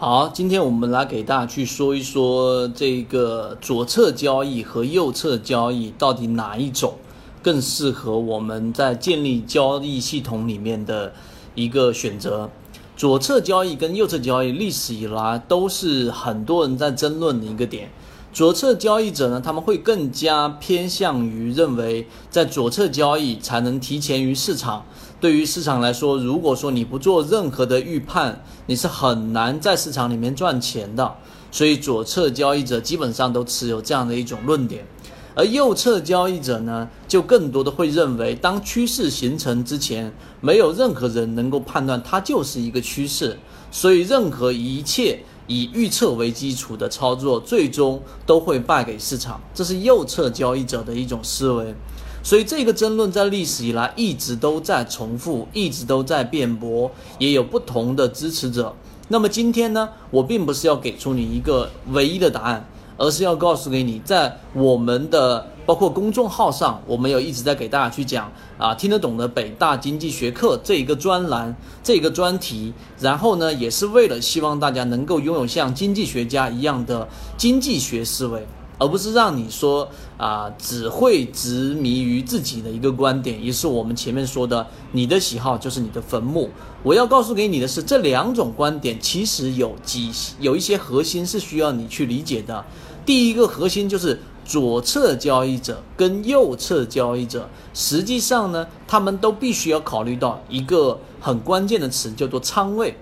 好，今天我们来给大家去说一说这个左侧交易和右侧交易到底哪一种更适合我们在建立交易系统里面的一个选择。左侧交易跟右侧交易历史以来都是很多人在争论的一个点。左侧交易者呢，他们会更加偏向于认为，在左侧交易才能提前于市场。对于市场来说，如果说你不做任何的预判，你是很难在市场里面赚钱的。所以左侧交易者基本上都持有这样的一种论点，而右侧交易者呢，就更多的会认为，当趋势形成之前，没有任何人能够判断它就是一个趋势，所以任何一切。以预测为基础的操作，最终都会败给市场，这是右侧交易者的一种思维。所以这个争论在历史以来一直都在重复，一直都在辩驳，也有不同的支持者。那么今天呢，我并不是要给出你一个唯一的答案。而是要告诉给你，在我们的包括公众号上，我们有一直在给大家去讲啊，听得懂的北大经济学课这一个专栏，这一个专题。然后呢，也是为了希望大家能够拥有像经济学家一样的经济学思维，而不是让你说啊，只会执迷于自己的一个观点。也是我们前面说的，你的喜好就是你的坟墓。我要告诉给你的是，这两种观点其实有几有一些核心是需要你去理解的。第一个核心就是左侧交易者跟右侧交易者，实际上呢，他们都必须要考虑到一个很关键的词，叫做仓位。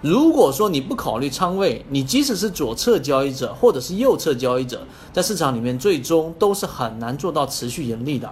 如果说你不考虑仓位，你即使是左侧交易者或者是右侧交易者，在市场里面最终都是很难做到持续盈利的。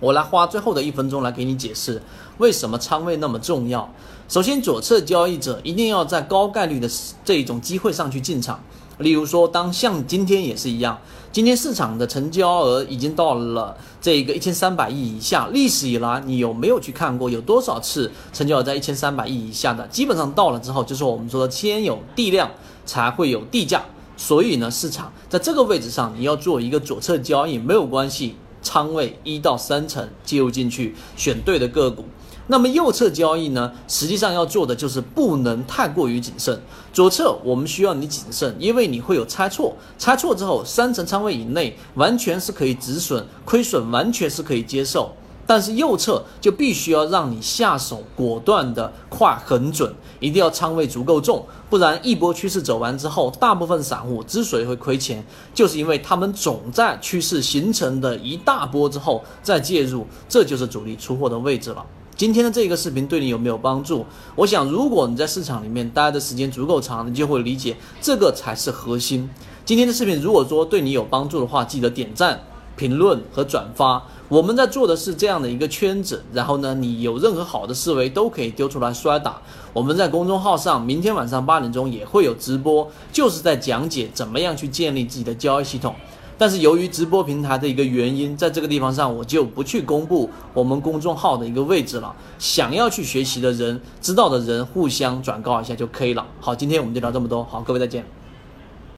我来花最后的一分钟来给你解释为什么仓位那么重要。首先，左侧交易者一定要在高概率的这一种机会上去进场。例如说，当像今天也是一样，今天市场的成交额已经到了这个一千三百亿以下。历史以来，你有没有去看过有多少次成交额在一千三百亿以下的？基本上到了之后，就是我们说的先有地量才会有地价。所以呢，市场在这个位置上，你要做一个左侧交易没有关系，仓位一到三成介入进去，选对的个股。那么右侧交易呢，实际上要做的就是不能太过于谨慎。左侧我们需要你谨慎，因为你会有猜错，猜错之后三成仓位以内完全是可以止损，亏损完全是可以接受。但是右侧就必须要让你下手果断的快很准，一定要仓位足够重，不然一波趋势走完之后，大部分散户之所以会亏钱，就是因为他们总在趋势形成的一大波之后再介入，这就是主力出货的位置了。今天的这个视频对你有没有帮助？我想，如果你在市场里面待的时间足够长，你就会理解这个才是核心。今天的视频如果说对你有帮助的话，记得点赞、评论和转发。我们在做的是这样的一个圈子，然后呢，你有任何好的思维都可以丢出来摔打。我们在公众号上，明天晚上八点钟也会有直播，就是在讲解怎么样去建立自己的交易系统。但是由于直播平台的一个原因，在这个地方上我就不去公布我们公众号的一个位置了。想要去学习的人，知道的人互相转告一下就可以了。好，今天我们就聊这么多。好，各位再见。